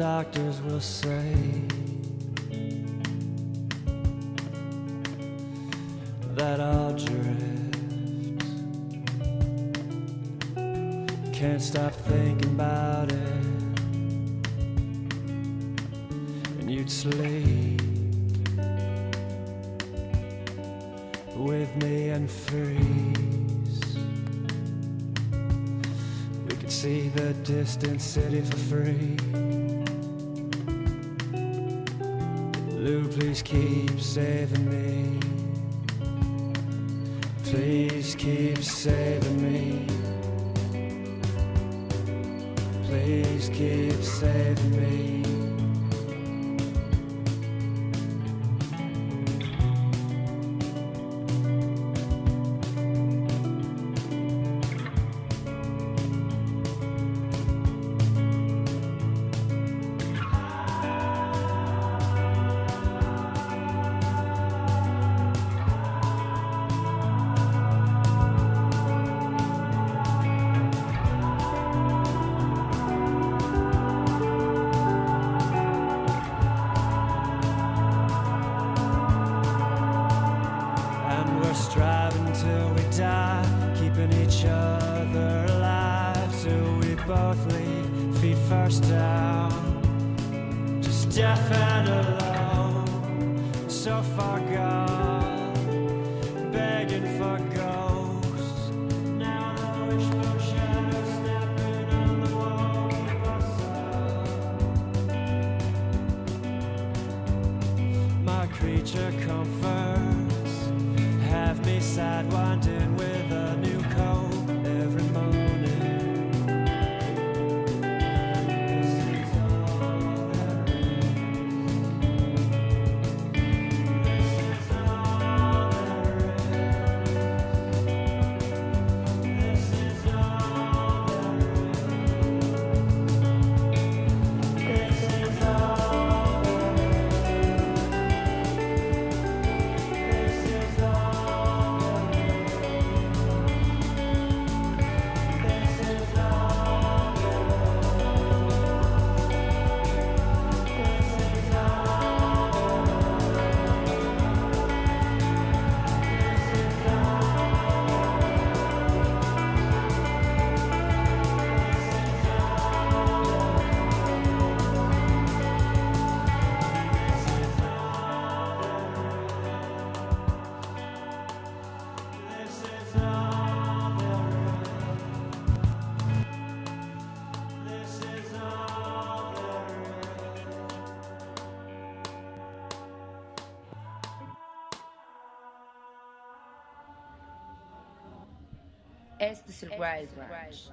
Doctors will say. That I'll drift. Can't stop thinking about it. And you'd sleep with me and freeze. We could see the distant city for free. Please keep saving me. Please keep saving me. Please keep saving me.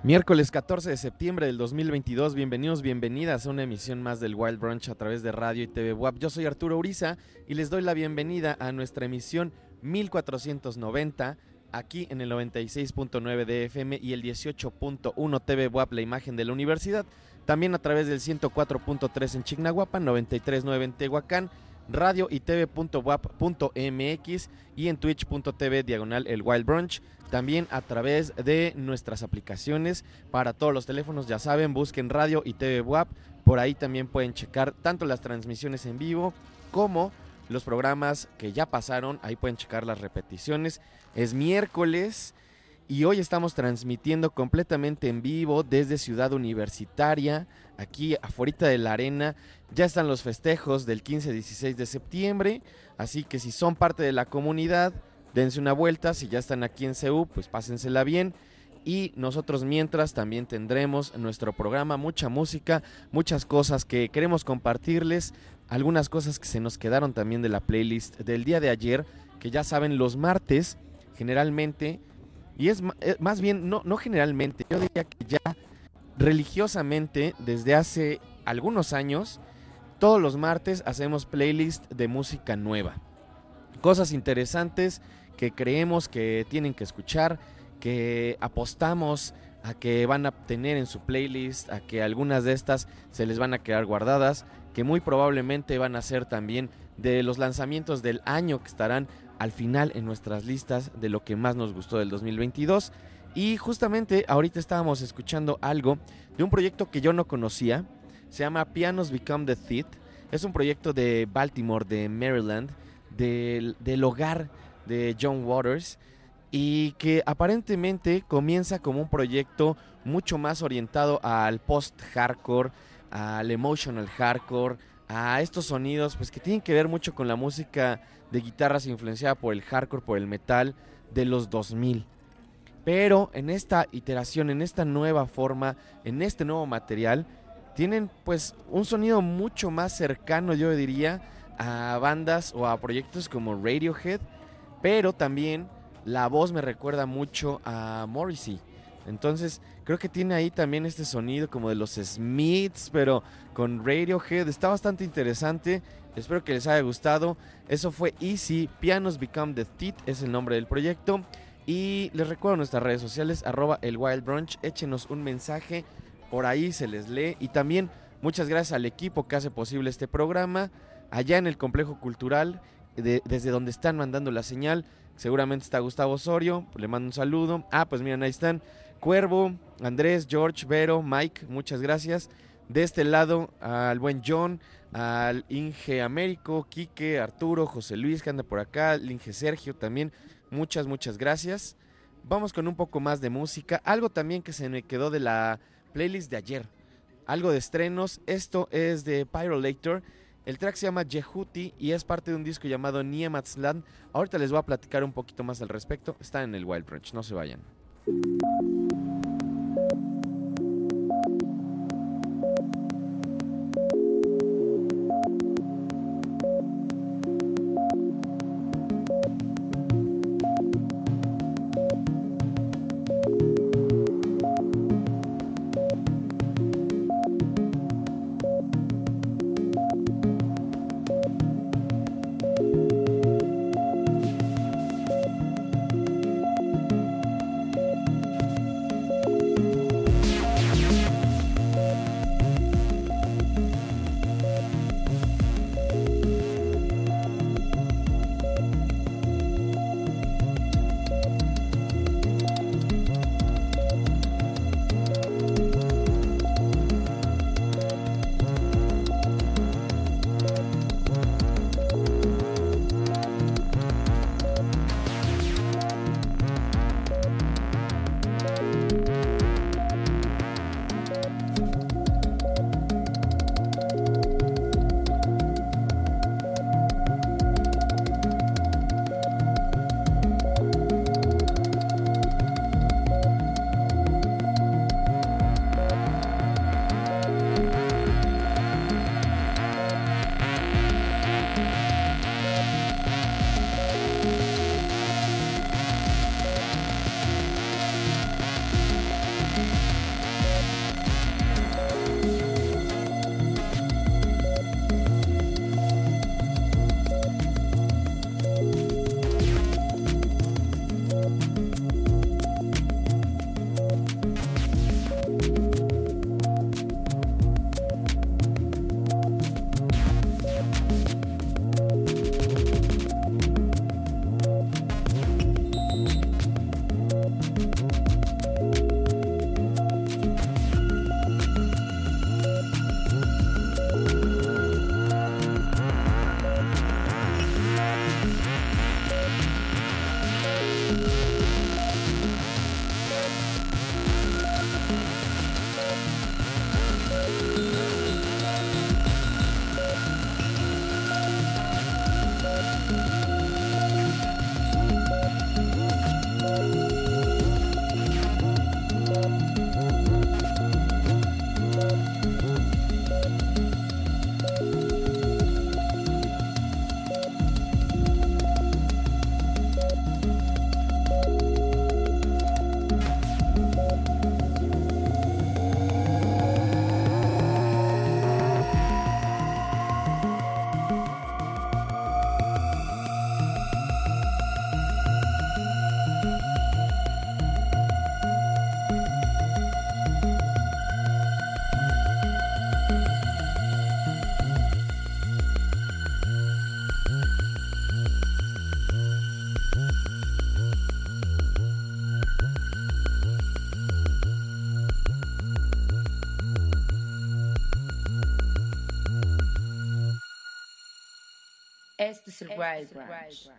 Miércoles 14 de septiembre del 2022. Bienvenidos, bienvenidas a una emisión más del Wild Brunch a través de radio y TV WAP. Yo soy Arturo Uriza y les doy la bienvenida a nuestra emisión 1490 aquí en el 96.9 de FM y el 18.1 TV WAP, la imagen de la universidad. También a través del 104.3 en Chignahuapan, 93.9 en Tehuacán radio y tv.wap.mx y en twitch.tv diagonal el Wild Brunch. También a través de nuestras aplicaciones para todos los teléfonos, ya saben, busquen radio y TV WAP. Por ahí también pueden checar tanto las transmisiones en vivo como los programas que ya pasaron. Ahí pueden checar las repeticiones. Es miércoles y hoy estamos transmitiendo completamente en vivo desde Ciudad Universitaria, aquí afuera de la arena. Ya están los festejos del 15-16 de septiembre, así que si son parte de la comunidad, dense una vuelta. Si ya están aquí en CEU, pues pásensela bien. Y nosotros mientras también tendremos nuestro programa, mucha música, muchas cosas que queremos compartirles, algunas cosas que se nos quedaron también de la playlist del día de ayer, que ya saben, los martes generalmente y es eh, más bien, no, no generalmente, yo diría que ya religiosamente desde hace algunos años, todos los martes hacemos playlist de música nueva. Cosas interesantes que creemos que tienen que escuchar, que apostamos a que van a tener en su playlist, a que algunas de estas se les van a quedar guardadas, que muy probablemente van a ser también de los lanzamientos del año que estarán al final en nuestras listas de lo que más nos gustó del 2022. Y justamente ahorita estábamos escuchando algo de un proyecto que yo no conocía. Se llama Pianos Become the Theat. Es un proyecto de Baltimore, de Maryland, del, del hogar de John Waters. Y que aparentemente comienza como un proyecto mucho más orientado al post-hardcore, al emotional hardcore, a estos sonidos pues que tienen que ver mucho con la música de guitarras influenciada por el hardcore, por el metal de los 2000. Pero en esta iteración, en esta nueva forma, en este nuevo material, tienen pues un sonido mucho más cercano, yo diría, a bandas o a proyectos como Radiohead, pero también la voz me recuerda mucho a Morrissey. Entonces, creo que tiene ahí también este sonido como de los Smiths, pero con Radiohead. Está bastante interesante. Espero que les haya gustado. Eso fue Easy. Pianos Become the Teeth es el nombre del proyecto. Y les recuerdo nuestras redes sociales, arroba el Wild Brunch. Échenos un mensaje. Por ahí se les lee. Y también muchas gracias al equipo que hace posible este programa. Allá en el complejo cultural, desde donde están mandando la señal. Seguramente está Gustavo Osorio. Le mando un saludo. Ah, pues miren, ahí están. Cuervo, Andrés, George, Vero, Mike, muchas gracias. De este lado al buen John, al Inge Américo, Quique, Arturo, José Luis que anda por acá, Inge Sergio también, muchas, muchas gracias. Vamos con un poco más de música, algo también que se me quedó de la playlist de ayer, algo de estrenos, esto es de Pyrolator, el track se llama Jehuti y es parte de un disco llamado Niematsland. Ahorita les voy a platicar un poquito más al respecto, está en el Wild Brunch, no se vayan. Es el Wild Branch.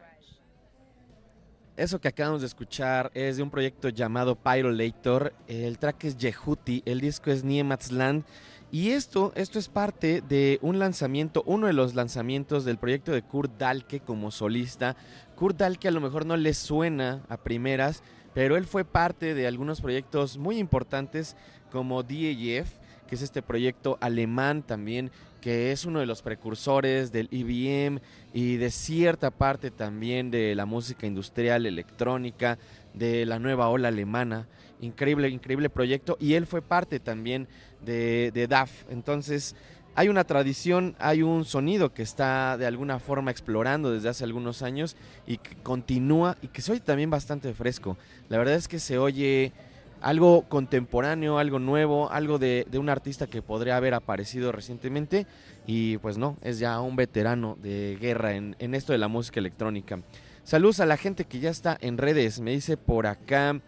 Eso que acabamos de escuchar es de un proyecto llamado Pyrolator. El track es Yehuti, el disco es Niematsland. Y esto, esto es parte de un lanzamiento, uno de los lanzamientos del proyecto de Kurt Dalke como solista. Kurt Dalke a lo mejor no le suena a primeras, pero él fue parte de algunos proyectos muy importantes como DAF, que es este proyecto alemán también, que es uno de los precursores del EBM y de cierta parte también de la música industrial electrónica, de la nueva ola alemana. Increíble, increíble proyecto. Y él fue parte también de, de DAF. Entonces, hay una tradición, hay un sonido que está de alguna forma explorando desde hace algunos años y que continúa y que se oye también bastante fresco. La verdad es que se oye algo contemporáneo, algo nuevo, algo de, un artista que podría haber aparecido recientemente y pues no, es ya un veterano de guerra en, en esto de la música electrónica. Saludos a la gente que ya está en redes, me dice por acá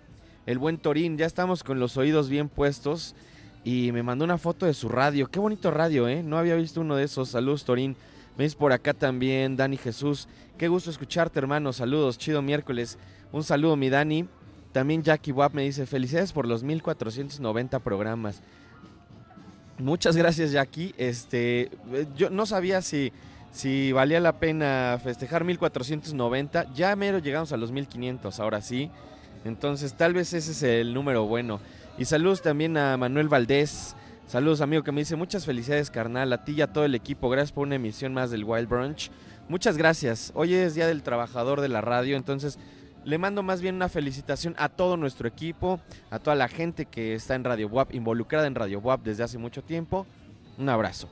el buen Torín, ya estamos con los oídos bien puestos y me mandó una foto de su radio, qué bonito radio, ¿eh? No había visto uno de esos, saludos Torín. Me dice por acá también Dani Jesús, qué gusto escucharte hermano, saludos, chido miércoles, un saludo mi Dani. También Jackie Wap me dice, felicidades por los 1490 programas. Muchas gracias Jackie. Este, yo no sabía si, si valía la pena festejar 1490. Ya mero llegamos a los 1500, ahora sí. Entonces tal vez ese es el número bueno. Y saludos también a Manuel Valdés. Saludos amigo que me dice muchas felicidades carnal, a ti y a todo el equipo. Gracias por una emisión más del Wild Brunch. Muchas gracias. Hoy es Día del Trabajador de la Radio, entonces le mando más bien una felicitación a todo nuestro equipo, a toda la gente que está en Radio WAP, involucrada en Radio WAP desde hace mucho tiempo. Un abrazo.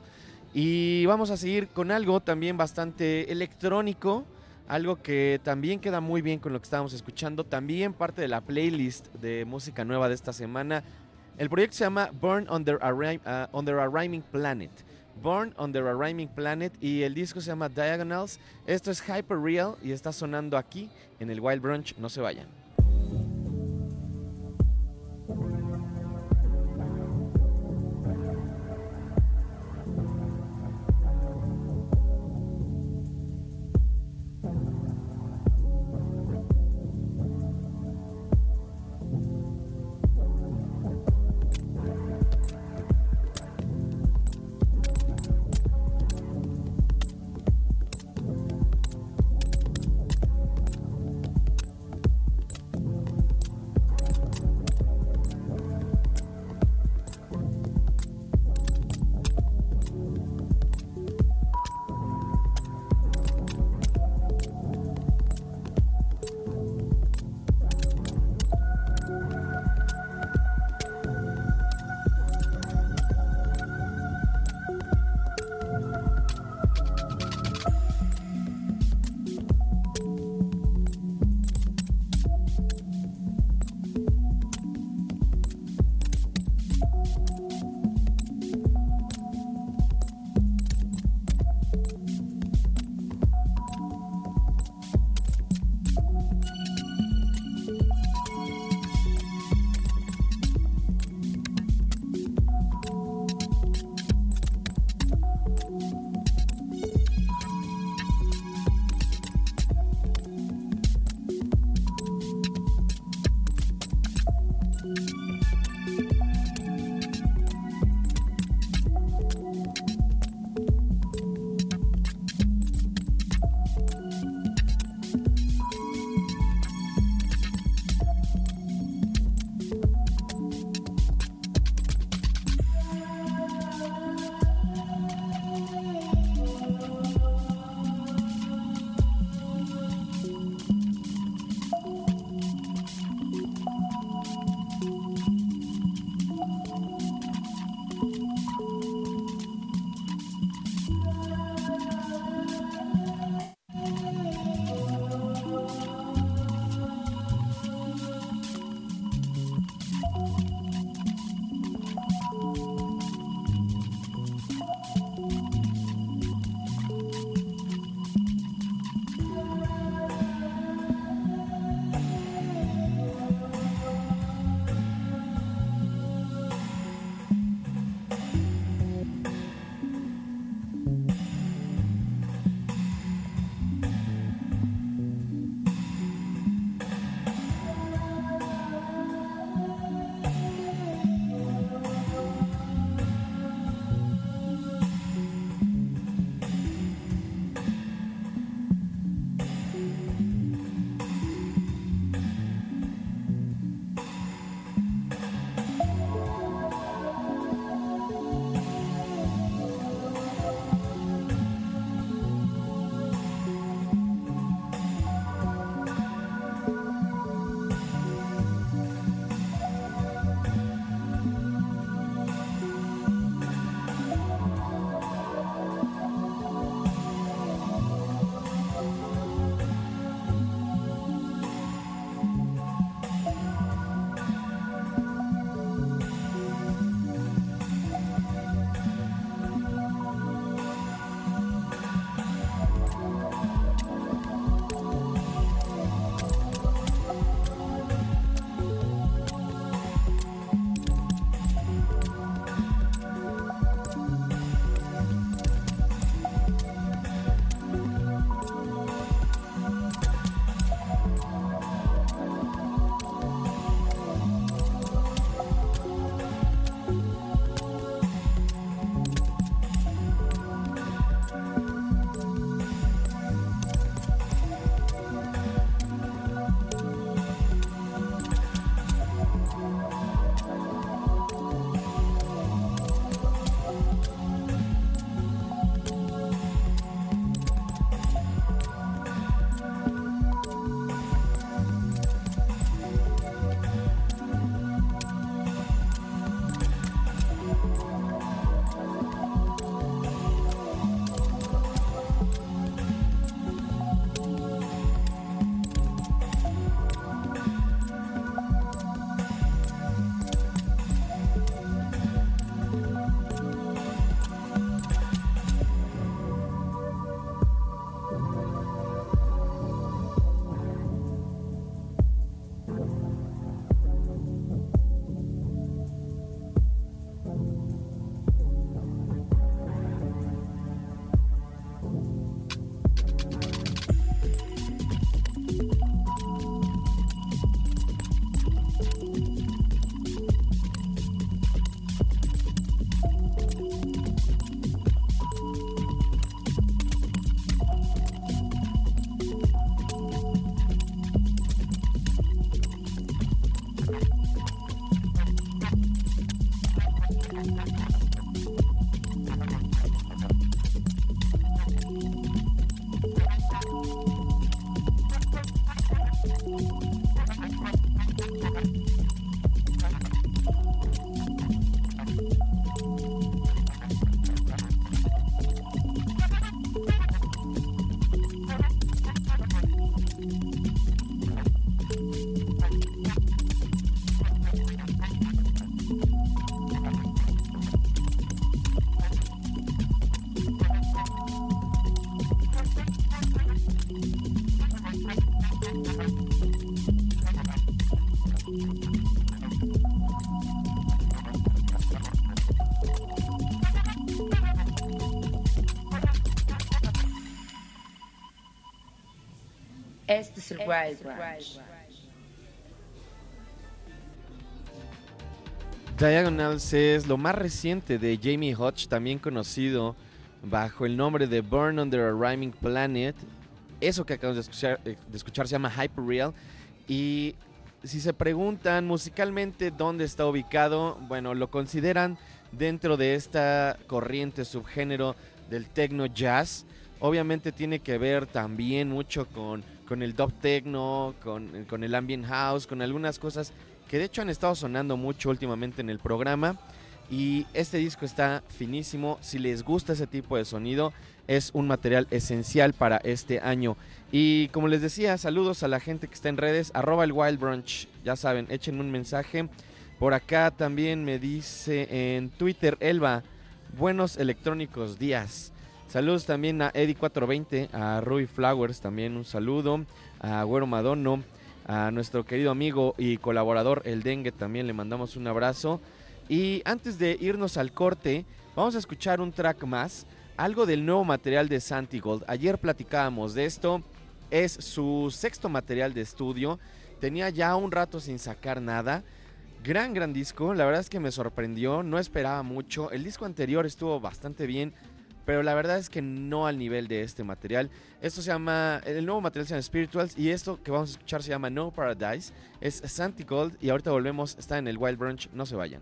Y vamos a seguir con algo también bastante electrónico, algo que también queda muy bien con lo que estábamos escuchando, también parte de la playlist de música nueva de esta semana. El proyecto se llama Burn Under a, uh, Under a Rhyming Planet. Born Under a Rhyming Planet y el disco se llama Diagonals. Esto es Hyper Real y está sonando aquí en el Wild Brunch. No se vayan. Wild Branch. Diagonals es lo más reciente de Jamie Hodge, también conocido bajo el nombre de Burn Under a Rhyming Planet. Eso que acabamos de escuchar, eh, de escuchar se llama Hyperreal. Y si se preguntan musicalmente dónde está ubicado, bueno, lo consideran dentro de esta corriente subgénero del techno jazz. Obviamente tiene que ver también mucho con, con el dub techno, con, con el ambient house, con algunas cosas que de hecho han estado sonando mucho últimamente en el programa. Y este disco está finísimo. Si les gusta ese tipo de sonido, es un material esencial para este año. Y como les decía, saludos a la gente que está en redes, arroba el Wild Brunch. Ya saben, échenme un mensaje. Por acá también me dice en Twitter Elba, buenos electrónicos días. Saludos también a Eddie420, a Rui Flowers también un saludo, a Güero Madono, a nuestro querido amigo y colaborador El Dengue también le mandamos un abrazo. Y antes de irnos al corte, vamos a escuchar un track más, algo del nuevo material de Santigold. Ayer platicábamos de esto, es su sexto material de estudio, tenía ya un rato sin sacar nada. Gran, gran disco, la verdad es que me sorprendió, no esperaba mucho. El disco anterior estuvo bastante bien, pero la verdad es que no al nivel de este material. Esto se llama, el nuevo material se llama Spirituals y esto que vamos a escuchar se llama No Paradise. Es Santi Gold y ahorita volvemos, está en el Wild Brunch, no se vayan.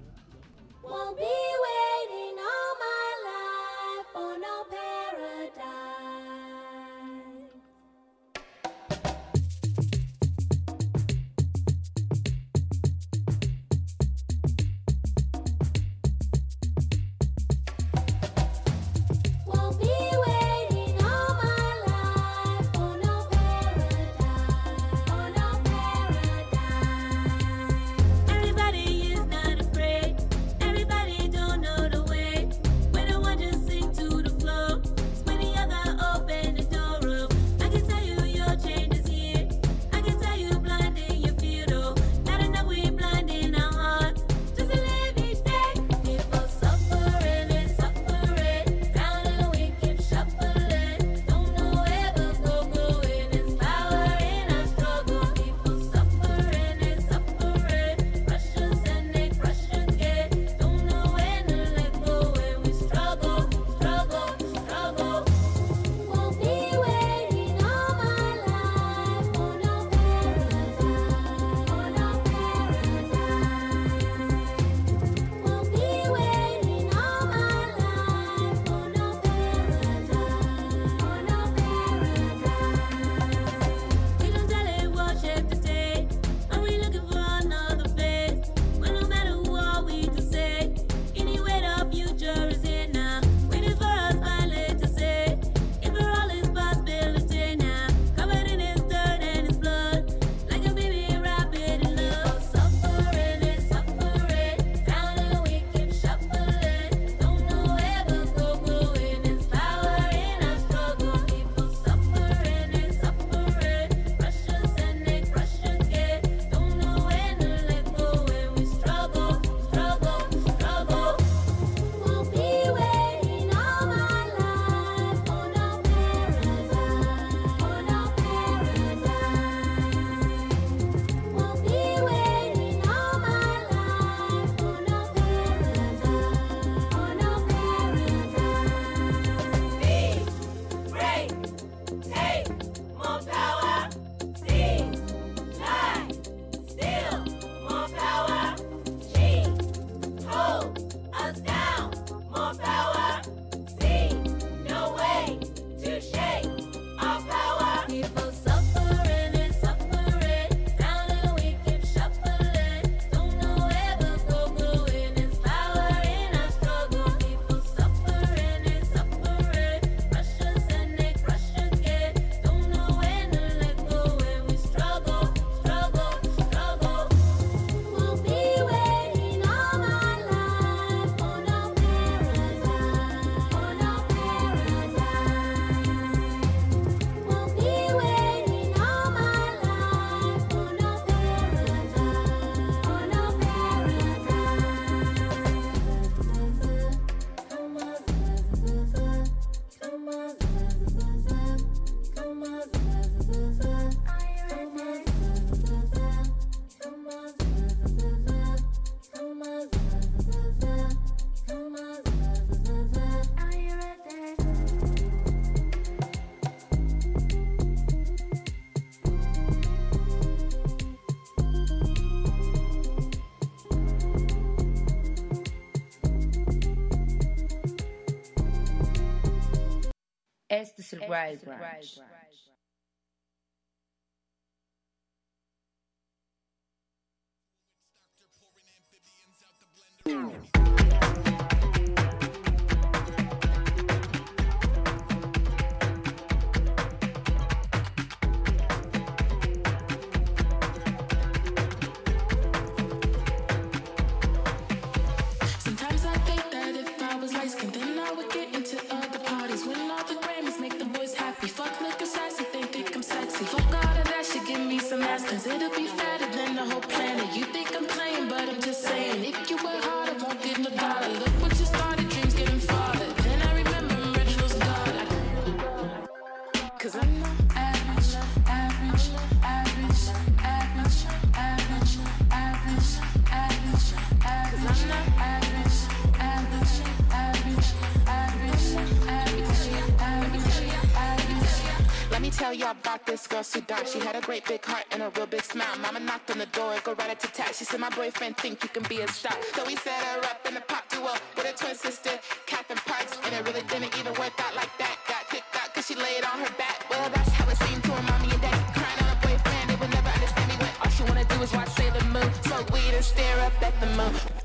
Extra Wild Branch. Y'all about this girl, Sudan. She had a great big heart and a real big smile. Mama knocked on the door, and go right at tat. She said, My boyfriend think you can be a star. So we set her up in a pop duo with her twin sister, Catherine Parks. And it really didn't even work out like that. Got kicked out cause she laid on her back. Well, that's how it seemed to her mommy and daddy. Crying on her boyfriend, they would never understand me when all she wanna do is watch Sailor Moon. Smoke weed and stare up at the moon.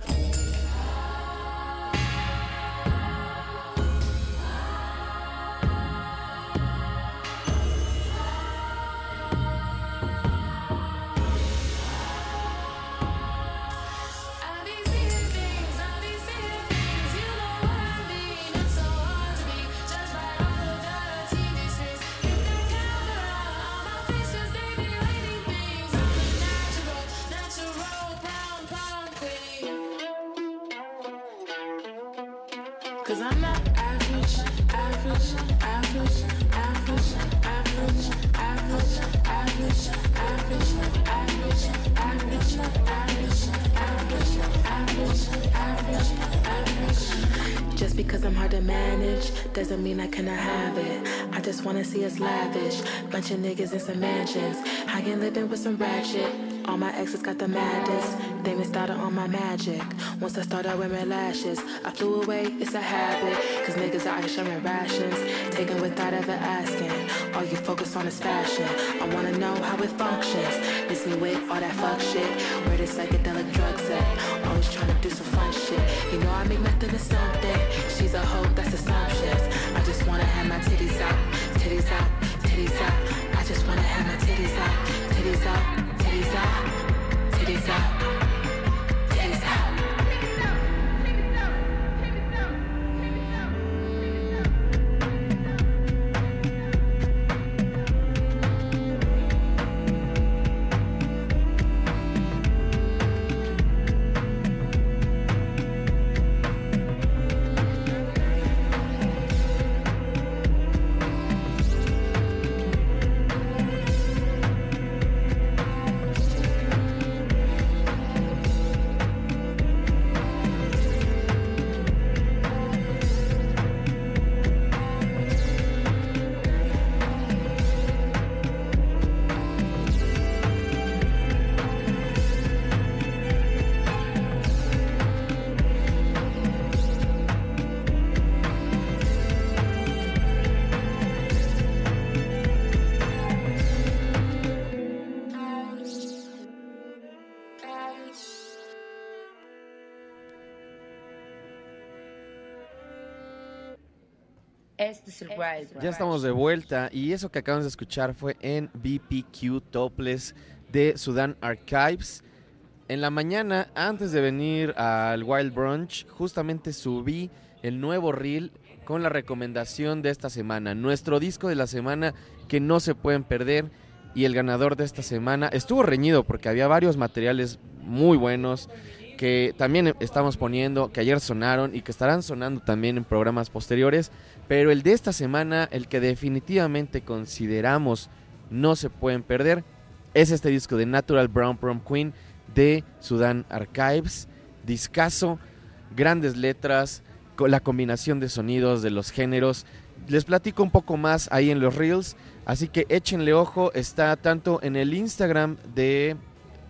Because I'm hard to manage doesn't mean I cannot have it. I just wanna see us lavish. Bunch of niggas in some mansions. I can living with some ratchet. All my exes got the maddest. They missed out on my magic. Once I started wearing lashes, I flew away, it's a habit. Cause niggas out here sharing rations. Taking without ever asking. All you focus on is fashion. I wanna know how it functions. Miss me with all that fuck shit. Where the psychedelic drugs at? Always trying to do some fun shit. You know I make nothing to something. She's a hoe, that's assumptions. I just wanna have my titties out, titties out, titties out. I just wanna have my titties out, titties out, 싹 Branch. Ya estamos de vuelta y eso que acabamos de escuchar fue en BPQ Topless de Sudan Archives. En la mañana, antes de venir al Wild Brunch, justamente subí el nuevo reel con la recomendación de esta semana. Nuestro disco de la semana que no se pueden perder. Y el ganador de esta semana estuvo reñido porque había varios materiales muy buenos que también estamos poniendo, que ayer sonaron y que estarán sonando también en programas posteriores. Pero el de esta semana, el que definitivamente consideramos no se pueden perder, es este disco de Natural Brown Prom Queen de Sudan Archives. Discaso, grandes letras, la combinación de sonidos de los géneros. Les platico un poco más ahí en los reels, así que échenle ojo. Está tanto en el Instagram de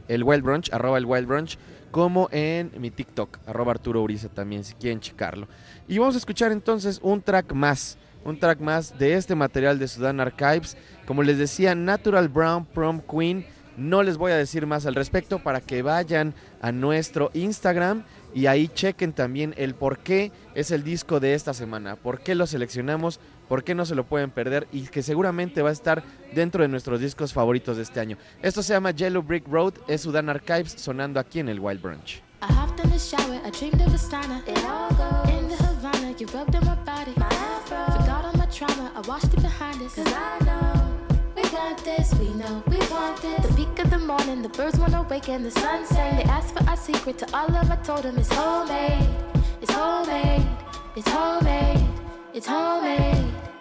el Wild Brunch, arroba el Wild Brunch, como en mi TikTok, arroba Arturo Uriza también, si quieren checarlo. Y vamos a escuchar entonces un track más un track más de este material de Sudan Archives. Como les decía, Natural Brown Prom Queen. No les voy a decir más al respecto para que vayan a nuestro Instagram y ahí chequen también el por qué es el disco de esta semana, por qué lo seleccionamos, por qué no se lo pueden perder y que seguramente va a estar dentro de nuestros discos favoritos de este año. Esto se llama Yellow Brick Road, es Sudan Archives sonando aquí en el Wild Brunch. I hopped in the shower, I dreamed of a steiner. It all goes in the Havana, you rubbed on my body. My afro. Forgot all my trauma, I washed it behind us. Cause I know we got this, we know we want this. The peak of the morning, the birds wanna awaken, the sun sang. They asked for our secret, to all of I told them it's homemade, it's homemade, it's homemade, it's homemade. Back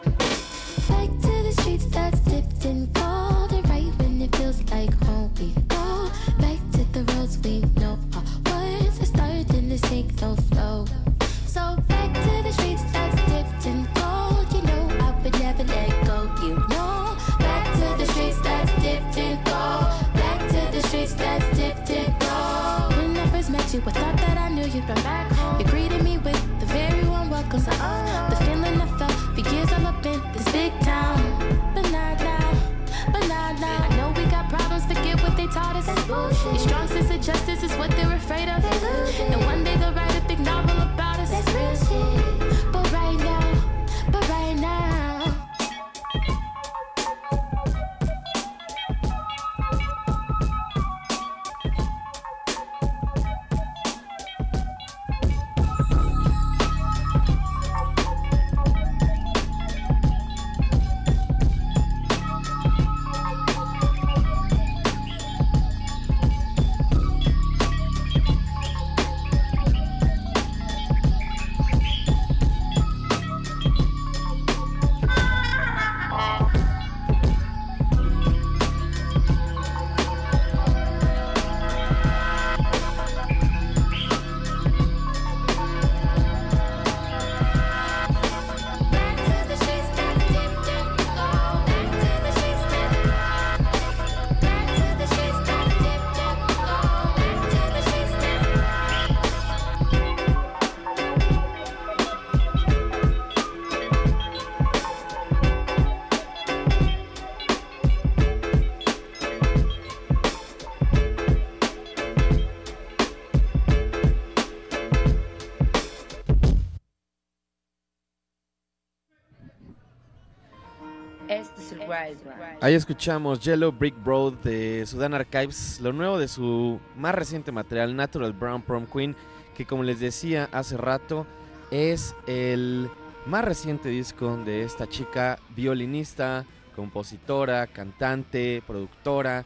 Ahí escuchamos Yellow Brick Road de Sudan Archives, lo nuevo de su más reciente material, Natural Brown Prom Queen, que como les decía hace rato, es el más reciente disco de esta chica violinista, compositora, cantante, productora.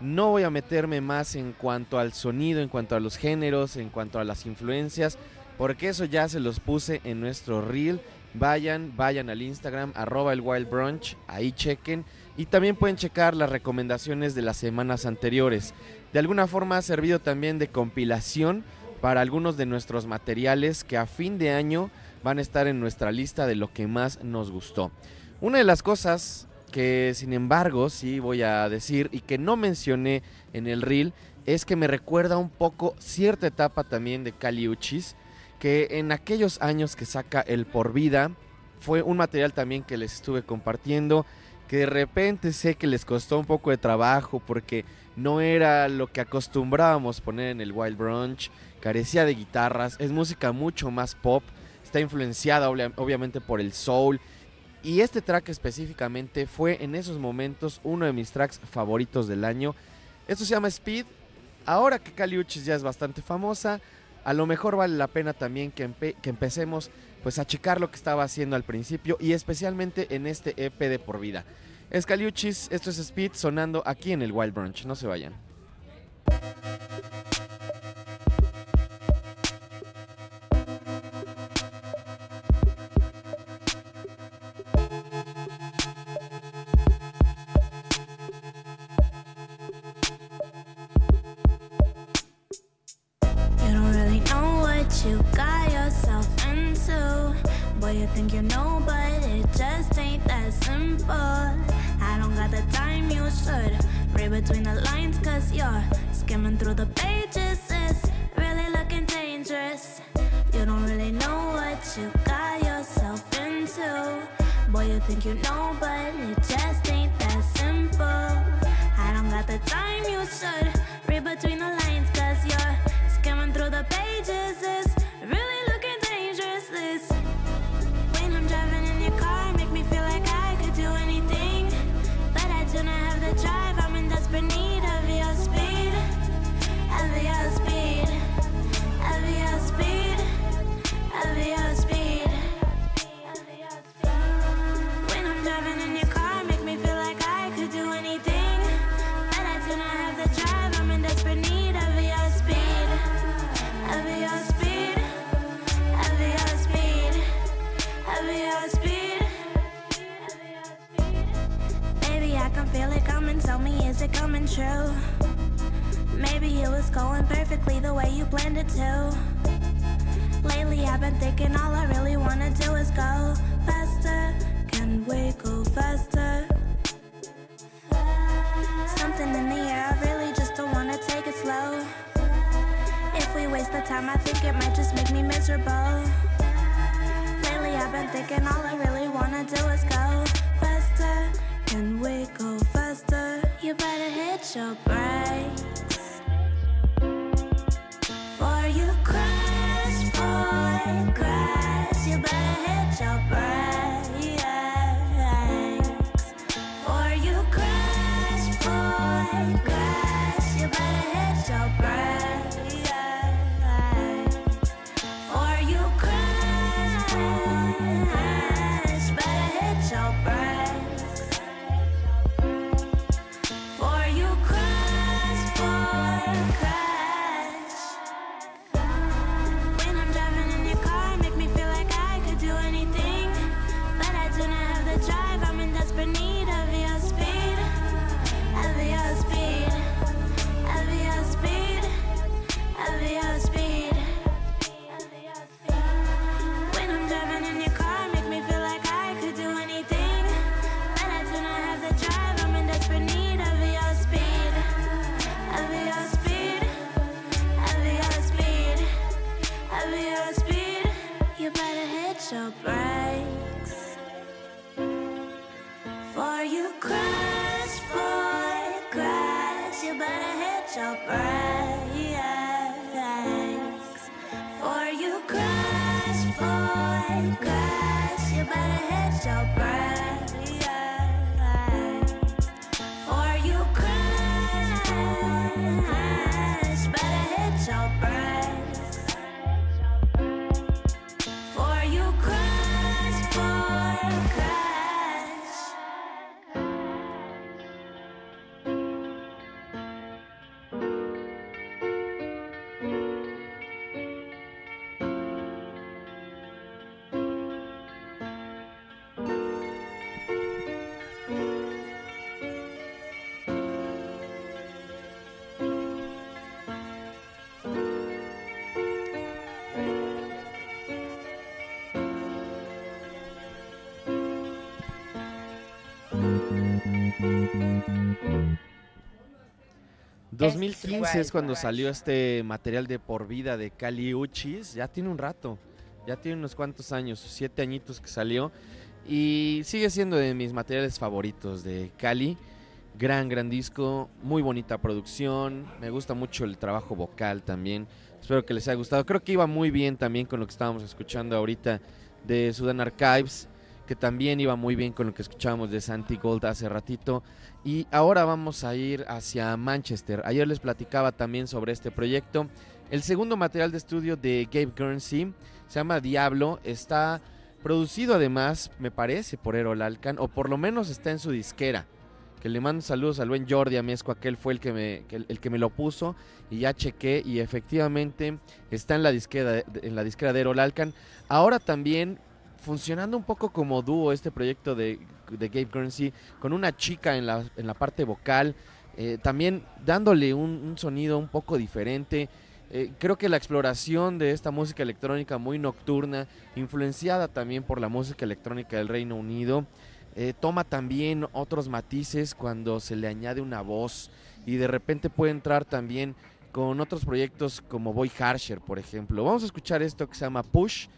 No voy a meterme más en cuanto al sonido, en cuanto a los géneros, en cuanto a las influencias, porque eso ya se los puse en nuestro reel. Vayan, vayan al Instagram, arroba el Wild Brunch, ahí chequen. Y también pueden checar las recomendaciones de las semanas anteriores. De alguna forma ha servido también de compilación para algunos de nuestros materiales que a fin de año van a estar en nuestra lista de lo que más nos gustó. Una de las cosas que sin embargo sí voy a decir y que no mencioné en el reel es que me recuerda un poco cierta etapa también de Kali Uchis que en aquellos años que saca el Por Vida fue un material también que les estuve compartiendo que de repente sé que les costó un poco de trabajo porque no era lo que acostumbrábamos poner en el Wild Brunch, carecía de guitarras, es música mucho más pop, está influenciada obvia- obviamente por el soul y este track específicamente fue en esos momentos uno de mis tracks favoritos del año. Esto se llama Speed. Ahora que Kali Uchis ya es bastante famosa, a lo mejor vale la pena también que, empe- que empecemos pues a checar lo que estaba haciendo al principio y especialmente en este EP de por vida. Es Kali Uchis, esto es Speed sonando aquí en el Wild Brunch, no se vayan. Think you know, but it just ain't that simple. I don't got the time you should read between the lines, cause you're skimming through the pages. It's really looking dangerous. You don't really know what you got yourself into. Boy, you think you know, but it just ain't that simple. I don't got the time, you should can feel it coming. Tell me, is it coming true? Maybe it was going perfectly the way you planned it to. Lately, I've been thinking all I really wanna do is go faster. Can we go faster? Something in the air, I really just don't wanna take it slow. If we waste the time, I think it might just make me miserable. Lately, I've been thinking all I really wanna do is go faster. Can we go faster? You better hit your brakes. For you crash, boy, crash. You better hit your brakes. breaks. For you crash, boy, crash You better hit your brakes. For you crash, boy, crash You better hit your brakes. 2015 es cuando salió este material de por vida de Cali Uchis. Ya tiene un rato, ya tiene unos cuantos años, siete añitos que salió. Y sigue siendo de mis materiales favoritos de Cali. Gran, gran disco, muy bonita producción. Me gusta mucho el trabajo vocal también. Espero que les haya gustado. Creo que iba muy bien también con lo que estábamos escuchando ahorita de Sudan Archives, que también iba muy bien con lo que escuchábamos de Santi Gold hace ratito. Y ahora vamos a ir hacia Manchester. Ayer les platicaba también sobre este proyecto. El segundo material de estudio de Gabe Guernsey se llama Diablo. Está producido además, me parece, por Errol Alcan, o por lo menos está en su disquera. Que le mando saludos al buen Jordi Amiesco, aquel fue el que, me, el que me lo puso y ya chequé y efectivamente está en la disquera en la disquera de Errol Alcan. Ahora también funcionando un poco como dúo este proyecto de, de Gabe Guernsey con una chica en la, en la parte vocal, eh, también dándole un, un sonido un poco diferente. Eh, creo que la exploración de esta música electrónica muy nocturna, influenciada también por la música electrónica del Reino Unido, eh, toma también otros matices cuando se le añade una voz y de repente puede entrar también con otros proyectos como Boy Harsher, por ejemplo. Vamos a escuchar esto que se llama Push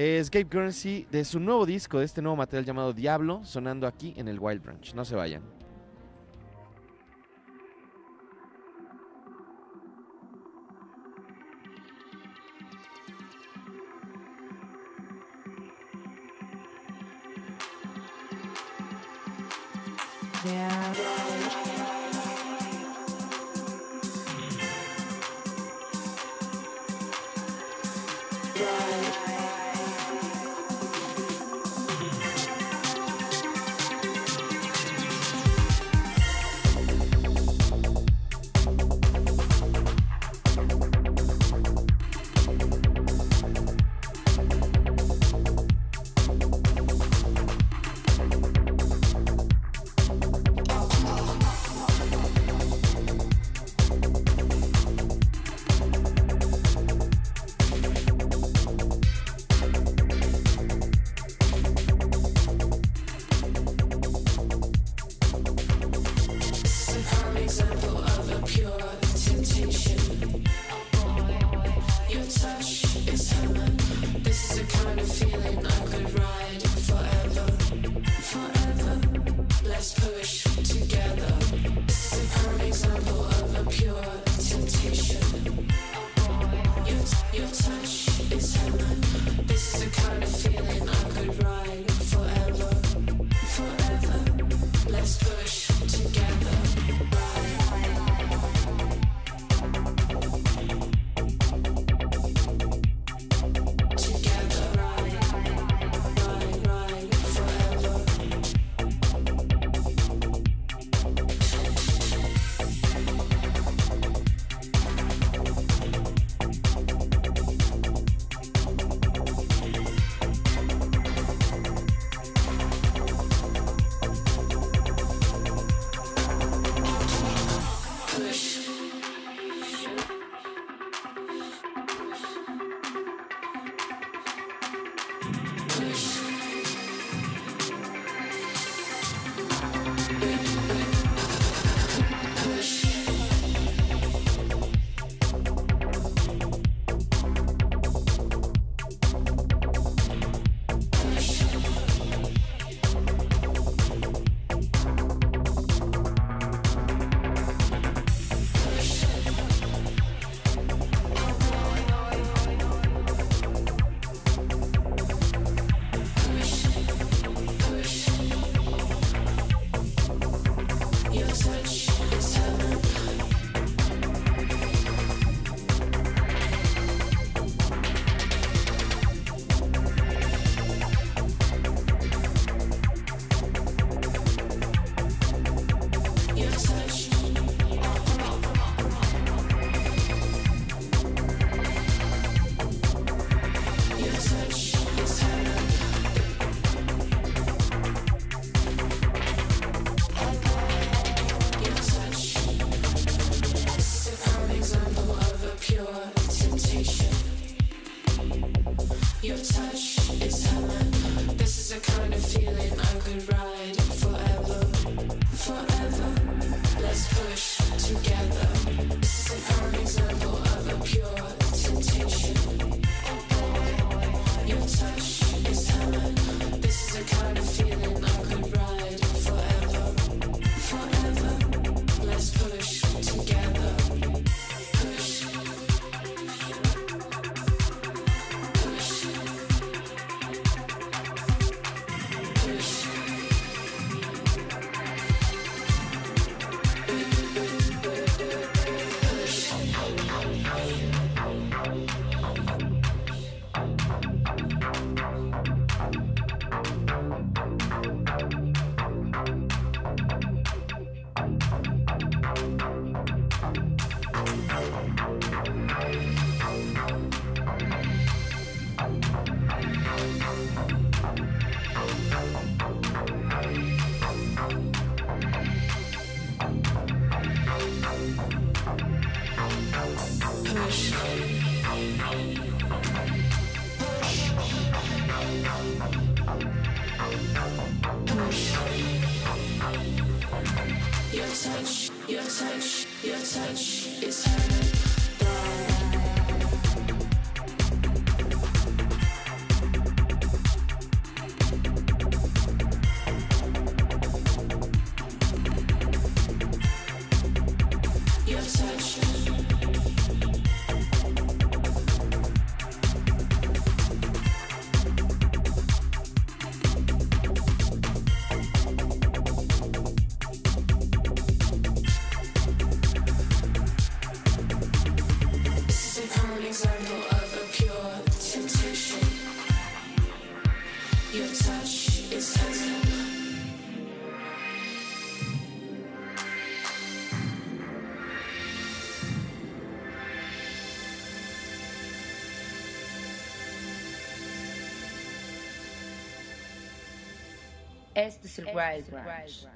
es Gabe Currency de su nuevo disco, de este nuevo material llamado Diablo, sonando aquí en el Wild Branch. No se vayan.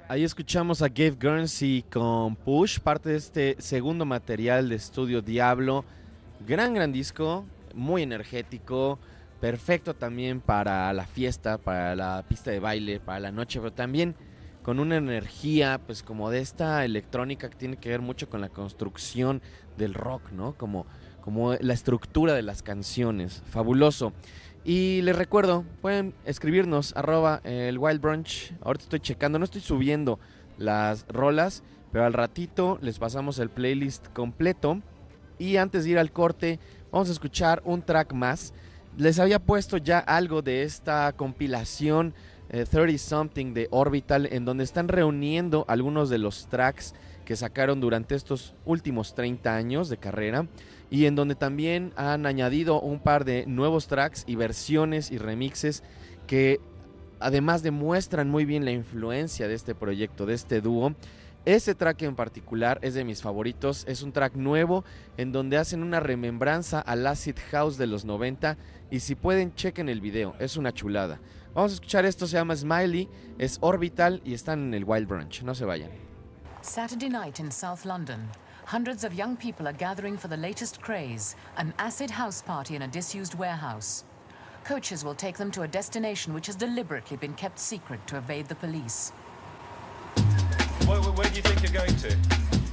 Ahí escuchamos a Gabe Guernsey con Push, parte de este segundo material de estudio Diablo. Gran, gran disco, muy energético, perfecto también para la fiesta, para la pista de baile, para la noche, pero también con una energía, pues como de esta electrónica que tiene que ver mucho con la construcción del rock, ¿no? Como, como la estructura de las canciones. Fabuloso. Y les recuerdo, pueden escribirnos arroba el Wild Brunch. Ahorita estoy checando, no estoy subiendo las rolas, pero al ratito les pasamos el playlist completo. Y antes de ir al corte, vamos a escuchar un track más. Les había puesto ya algo de esta compilación 30 eh, Something de Orbital, en donde están reuniendo algunos de los tracks que sacaron durante estos últimos 30 años de carrera y en donde también han añadido un par de nuevos tracks y versiones y remixes que además demuestran muy bien la influencia de este proyecto, de este dúo. Este track en particular es de mis favoritos, es un track nuevo en donde hacen una remembranza al acid house de los 90 y si pueden chequen el video, es una chulada. Vamos a escuchar esto, se llama Smiley, es Orbital y están en el Wild Branch, no se vayan. Saturday night in South London. Hundreds of young people are gathering for the latest craze an acid house party in a disused warehouse. Coaches will take them to a destination which has deliberately been kept secret to evade the police. Where, where, where do you think you're going to?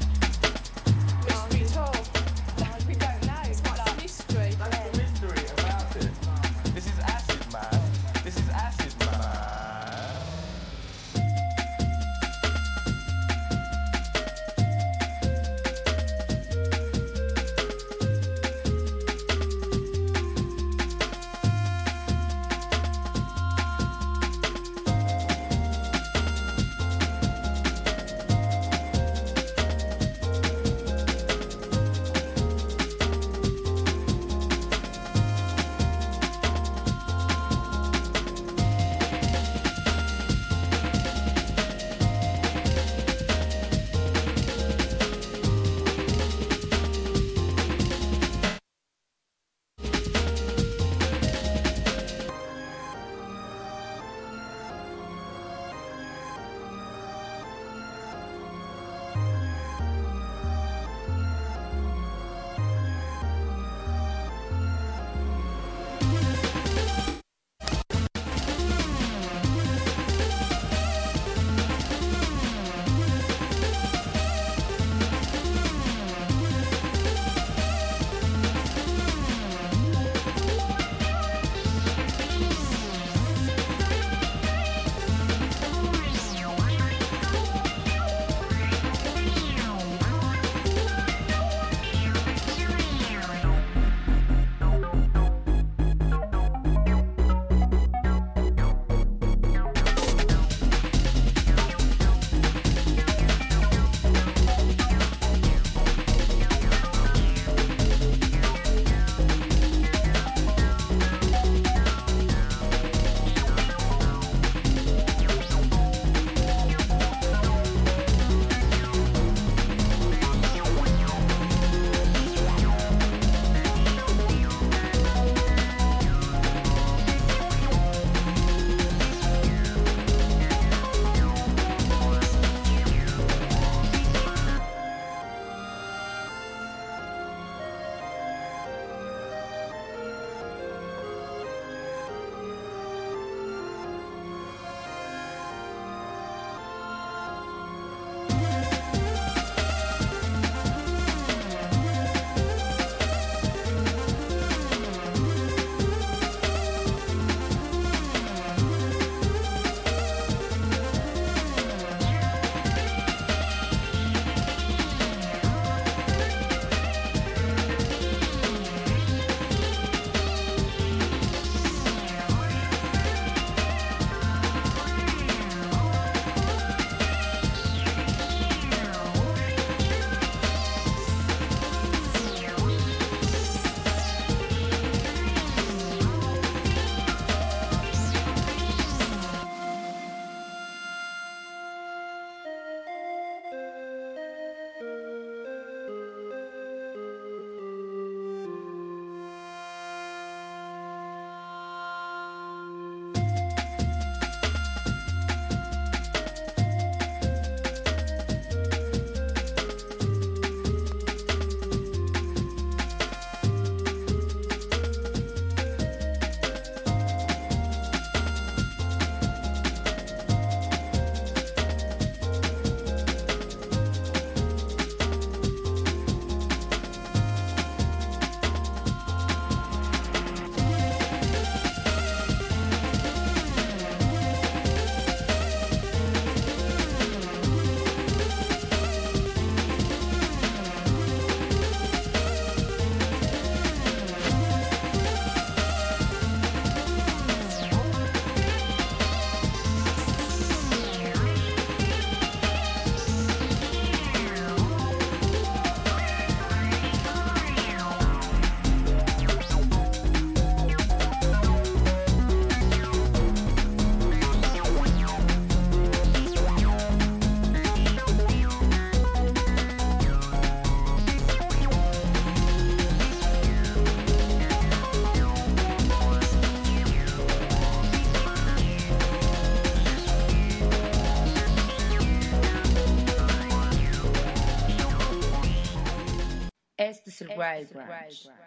Este es el Wild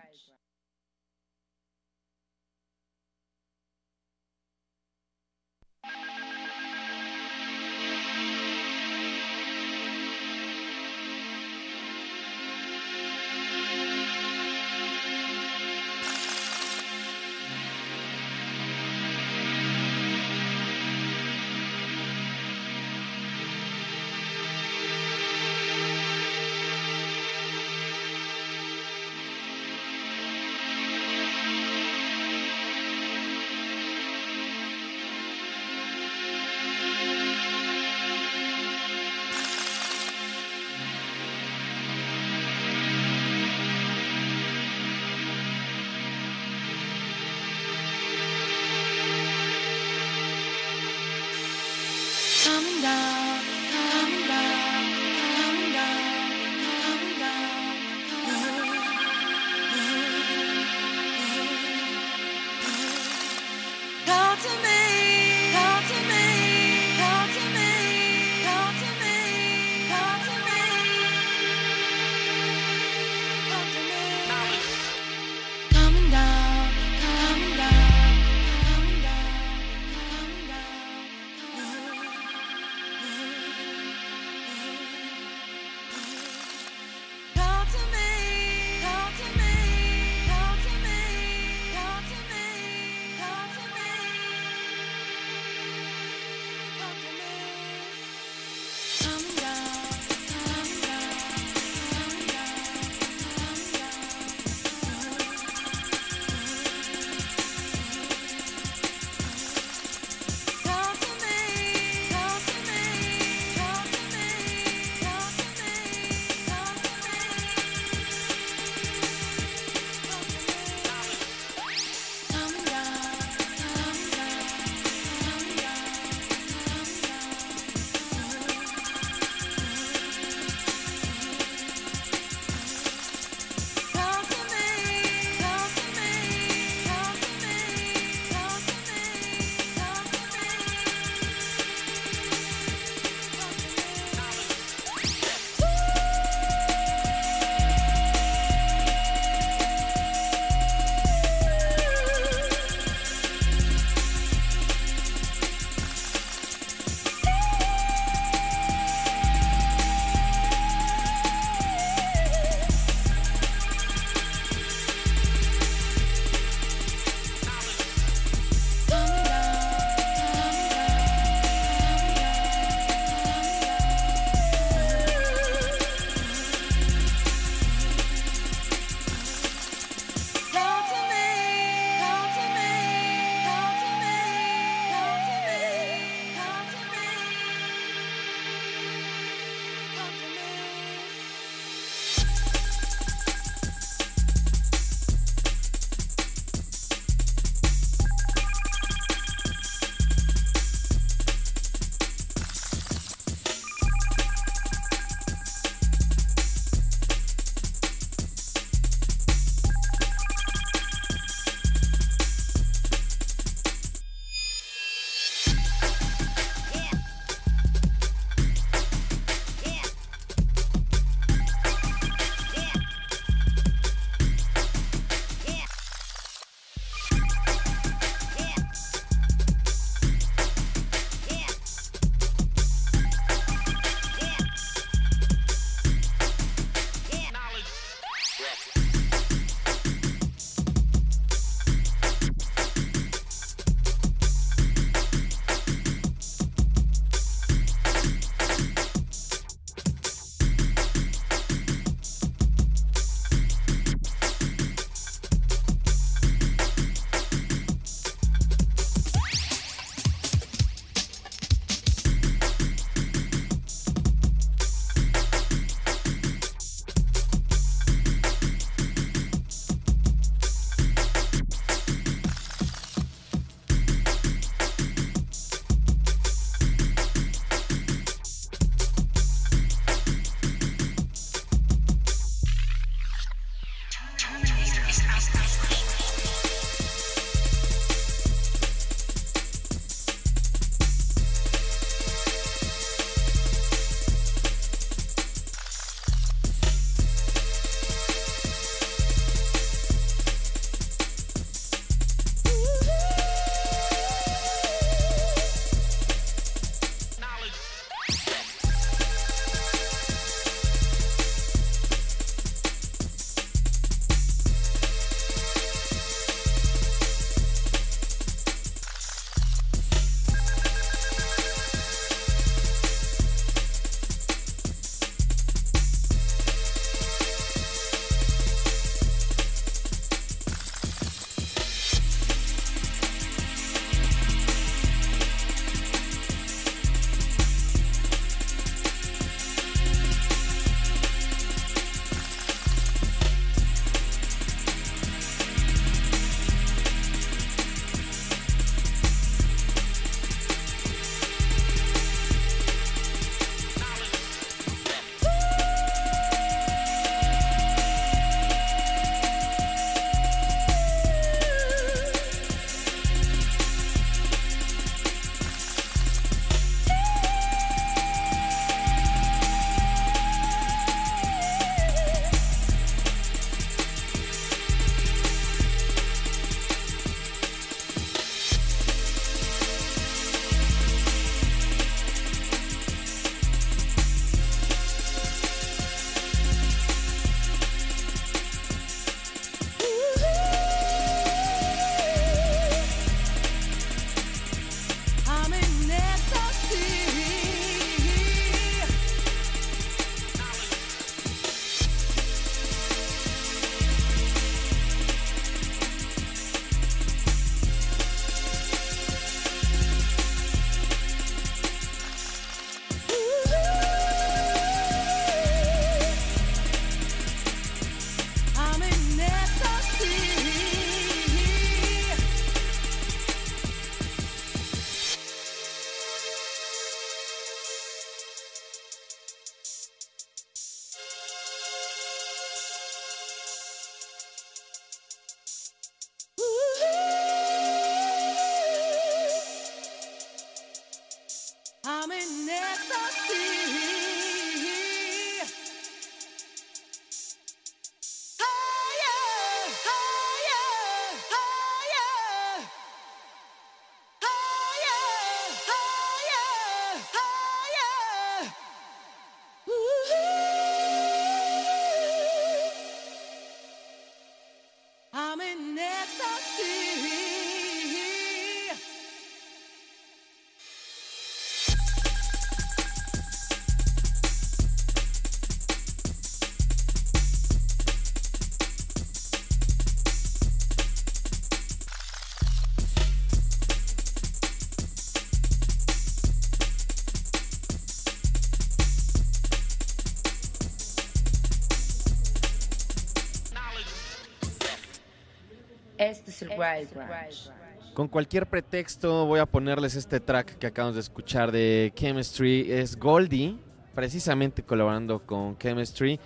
Wild Branch. Con cualquier pretexto voy a ponerles este track que acabamos de escuchar de Chemistry. Es Goldie, precisamente colaborando con Chemistry.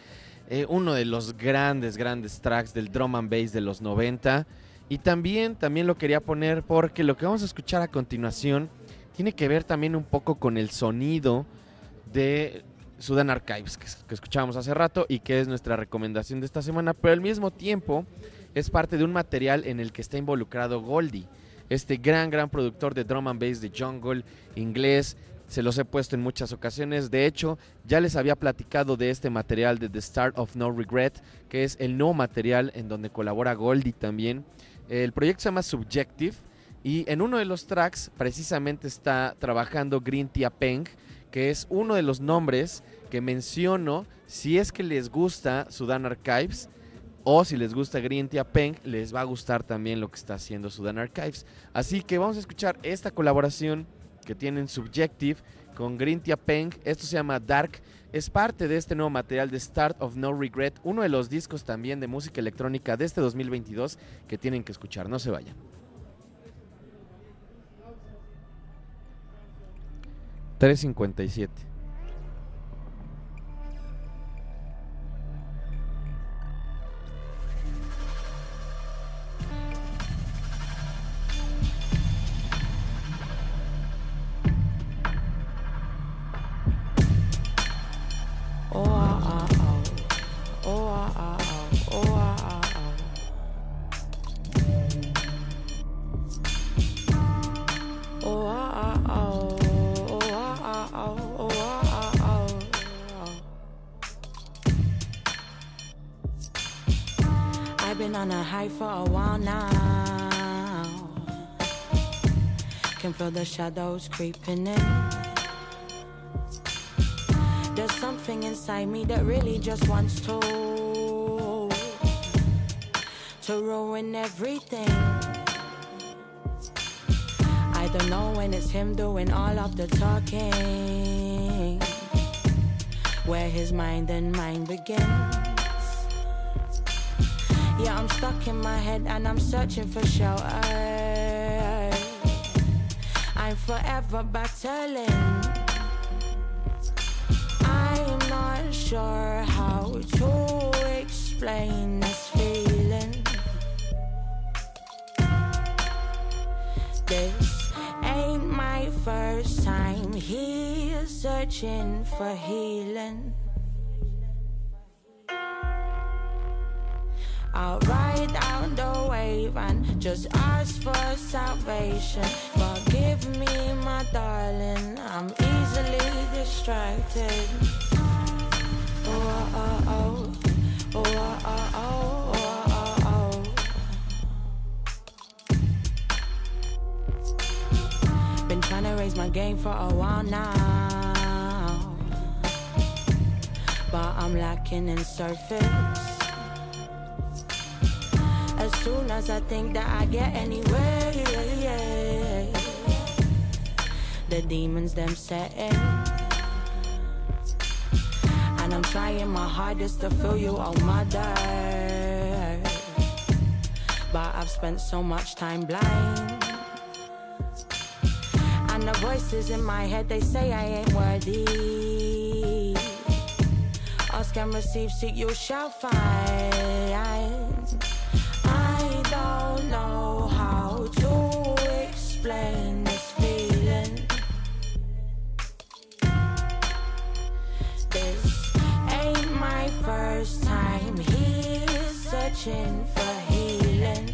Eh, uno de los grandes, grandes tracks del drum and bass de los 90. Y también, también lo quería poner porque lo que vamos a escuchar a continuación tiene que ver también un poco con el sonido de Sudan Archives que, que escuchábamos hace rato y que es nuestra recomendación de esta semana, pero al mismo tiempo es parte de un material en el que está involucrado Goldie, este gran, gran productor de drum and bass de jungle inglés. Se los he puesto en muchas ocasiones. De hecho, ya les había platicado de este material de The Start of No Regret, que es el nuevo material en donde colabora Goldie también. El proyecto se llama Subjective y en uno de los tracks precisamente está trabajando Green Tia Peng, que es uno de los nombres que menciono si es que les gusta Sudan Archives o si les gusta Green Tia Peng, les va a gustar también lo que está haciendo Sudan Archives. Así que vamos a escuchar esta colaboración que tienen Subjective con Green Tia Peng. Esto se llama Dark. Es parte de este nuevo material de Start of No Regret, uno de los discos también de música electrónica de este 2022 que tienen que escuchar. No se vayan. 357. Been on a high for a while now. Can feel the shadows creeping in. There's something inside me that really just wants to to ruin everything. I don't know when it's him doing all of the talking, where his mind and mine begins. Yeah, I'm stuck in my head and I'm searching for shelter. I'm forever battling. I'm not sure how to explain this feeling. This ain't my first time here searching for healing. I'll ride down the wave and just ask for salvation. Forgive me, my darling, I'm easily distracted. Oh, oh, oh. oh, oh, oh Been trying to raise my game for a while now, but I'm lacking in surface. As soon as I think that I get anywhere, the demons them set in. And I'm trying my hardest to feel you on my dirt. But I've spent so much time blind. And the voices in my head, they say I ain't worthy. Ask and receive, seek, you shall find. Explain this feeling. This ain't my first time here searching for healing.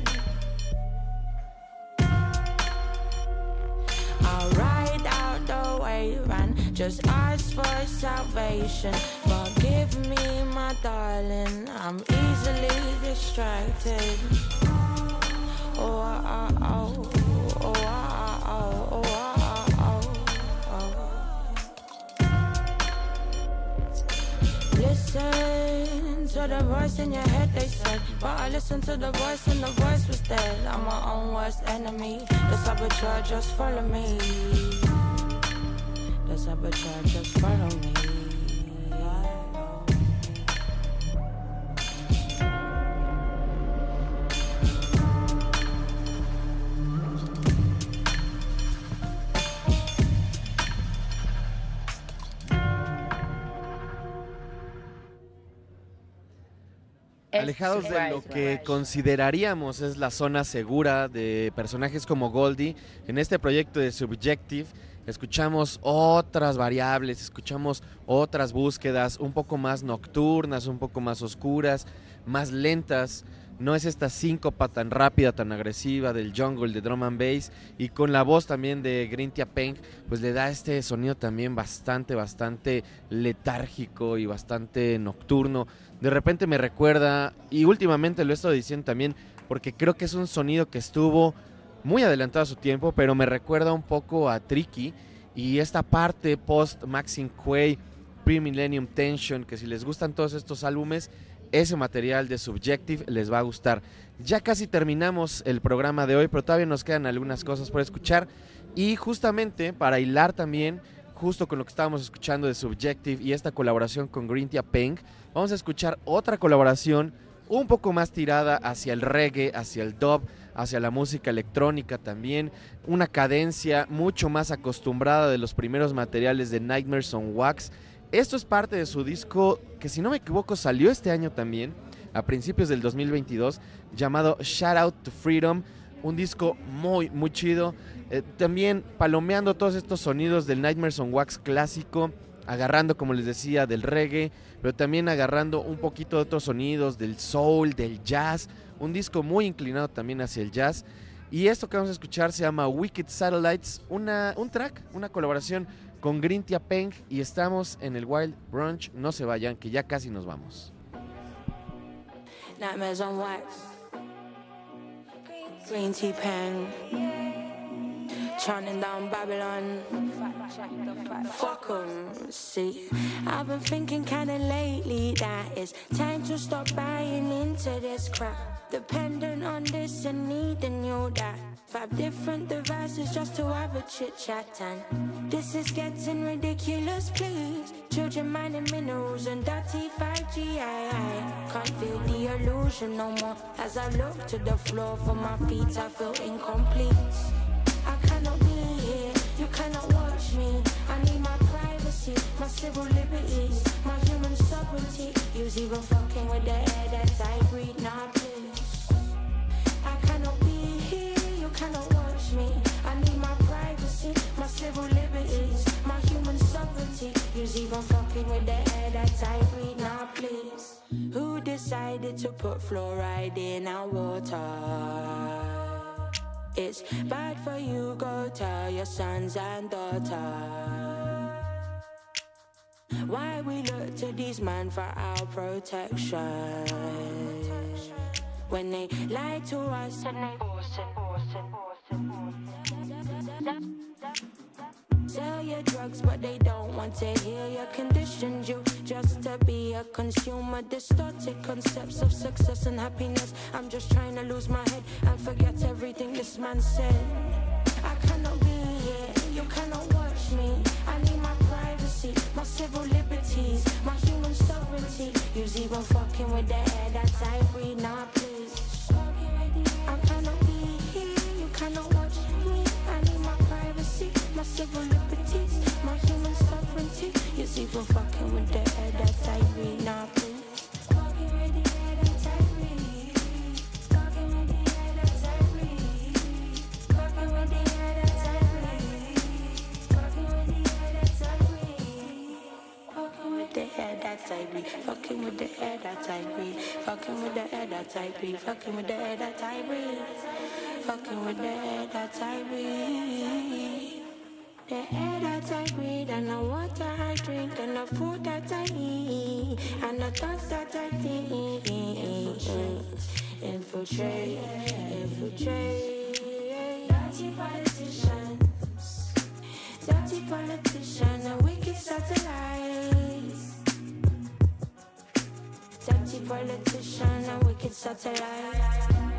I'll ride out the wave and just ask for salvation. Forgive me, my darling, I'm easily distracted. Oh, oh, oh, Listen to the voice in your head, they said. But I listened to the voice and the voice was dead. I'm my own worst enemy. The saboteur just follow me. The saboteur just follow me. Alejados de lo que consideraríamos es la zona segura de personajes como Goldie, en este proyecto de Subjective escuchamos otras variables, escuchamos otras búsquedas un poco más nocturnas, un poco más oscuras, más lentas. No es esta síncopa tan rápida, tan agresiva del jungle de drum and bass y con la voz también de Grintia Peng, pues le da este sonido también bastante, bastante letárgico y bastante nocturno. De repente me recuerda, y últimamente lo he estado diciendo también, porque creo que es un sonido que estuvo muy adelantado a su tiempo, pero me recuerda un poco a Tricky y esta parte post Maxine Quay, Pre-Millennium Tension, que si les gustan todos estos álbumes, ese material de Subjective les va a gustar. Ya casi terminamos el programa de hoy, pero todavía nos quedan algunas cosas por escuchar. Y justamente para hilar también, justo con lo que estábamos escuchando de Subjective y esta colaboración con Green Tea Pink, vamos a escuchar otra colaboración un poco más tirada hacia el reggae, hacia el dub, hacia la música electrónica también, una cadencia mucho más acostumbrada de los primeros materiales de Nightmares on Wax. Esto es parte de su disco que si no me equivoco salió este año también, a principios del 2022, llamado Shout Out to Freedom, un disco muy, muy chido. Eh, también palomeando todos estos sonidos del Nightmares on Wax clásico, agarrando, como les decía, del reggae, pero también agarrando un poquito de otros sonidos, del soul, del jazz. Un disco muy inclinado también hacia el jazz. Y esto que vamos a escuchar se llama Wicked Satellites, una, un track, una colaboración con Green Tea Peng y estamos en el Wild Brunch. No se vayan, que ya casi nos vamos. Nightmares on wax. Green tea pen. Chanting down Babylon. Fuck 'em, see. I've been thinking kinda lately that it's time to stop buying into this crap. Dependent on this and needing you that. Five different devices just to have a chit chat and this is getting ridiculous, please. Children mining minerals and dirty 5G. I, I can't feel the illusion no more. As I look to the floor for my feet, I feel incomplete. I cannot be here, you cannot watch me. I need my privacy, my civil liberties, my human sovereignty. Use even fucking with the air that I breathe. Nah, please. Cannot watch me. I need my privacy, my civil liberties, my human sovereignty. Use even fucking with the air that I breathe. Nah, please. Who decided to put fluoride in our water? It's bad for you, go tell your sons and daughters. Why we look to these men for our protection? When they lie to us and they Sell your drugs, but they don't want to hear your conditions. You just to be a consumer, distorted concepts of success and happiness. I'm just trying to lose my head and forget everything this man said. I cannot be here, you cannot watch me. I my civil liberties, my human sovereignty. Use even fucking with the air that I breathe. Now please, I cannot be here, you cannot watch me. I need my privacy, my civil liberties, my human sovereignty. Use even fucking with the air that I breathe. Now please. That I breathe, fucking with the air that I breathe, fucking with the air that I breathe, fucking with the air that I breathe, fucking with the air that I breathe. The air that I breathe and the water I drink and the food that I eat and the thoughts that I think infiltrate, infiltrate. Dirty politicians, dirty politicians and wicked satellites. Dirty politician and wicked satellite.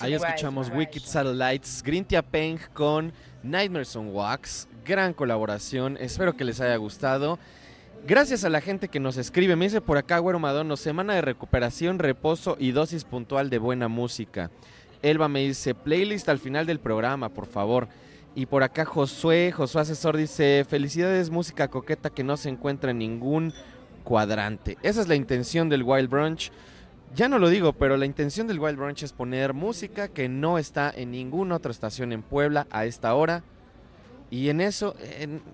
Ahí escuchamos. Wicked Satellites, Grintia Peng con Nightmares on Wax. Gran colaboración, espero que les haya gustado. Gracias a la gente que nos escribe, me dice por acá Güero Madono, semana de recuperación, reposo y dosis puntual de buena música. Elba me dice, playlist al final del programa, por favor. Y por acá Josué, Josué Asesor dice, felicidades, música coqueta que no se encuentra en ningún cuadrante. Esa es la intención del Wild Brunch. Ya no lo digo, pero la intención del Wild Brunch es poner música que no está en ninguna otra estación en Puebla a esta hora. Y en eso,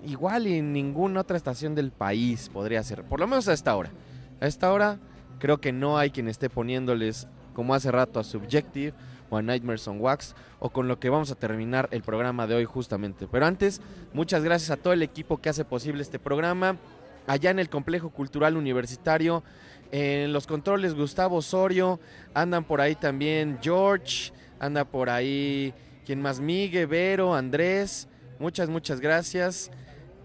igual en ninguna otra estación del país podría ser, por lo menos a esta hora. A esta hora creo que no hay quien esté poniéndoles, como hace rato, a Subjective o a Nightmares on Wax, o con lo que vamos a terminar el programa de hoy justamente. Pero antes, muchas gracias a todo el equipo que hace posible este programa. Allá en el Complejo Cultural Universitario, en los controles Gustavo Osorio, andan por ahí también George, anda por ahí, quien más? Migue, Vero, Andrés, muchas, muchas gracias.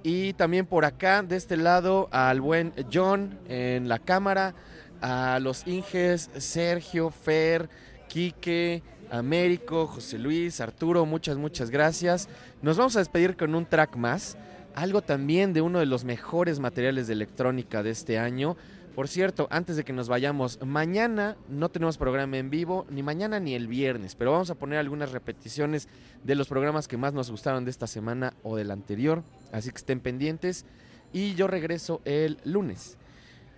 Y también por acá, de este lado, al buen John en la cámara, a los Inges, Sergio, Fer, Quique, Américo, José Luis, Arturo, muchas, muchas gracias. Nos vamos a despedir con un track más, algo también de uno de los mejores materiales de electrónica de este año. Por cierto, antes de que nos vayamos, mañana no tenemos programa en vivo, ni mañana ni el viernes, pero vamos a poner algunas repeticiones de los programas que más nos gustaron de esta semana o del anterior, así que estén pendientes. Y yo regreso el lunes.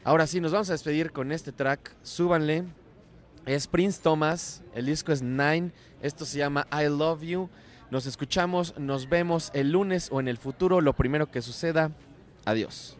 Ahora sí, nos vamos a despedir con este track, súbanle. Es Prince Thomas, el disco es Nine, esto se llama I Love You. Nos escuchamos, nos vemos el lunes o en el futuro, lo primero que suceda. Adiós.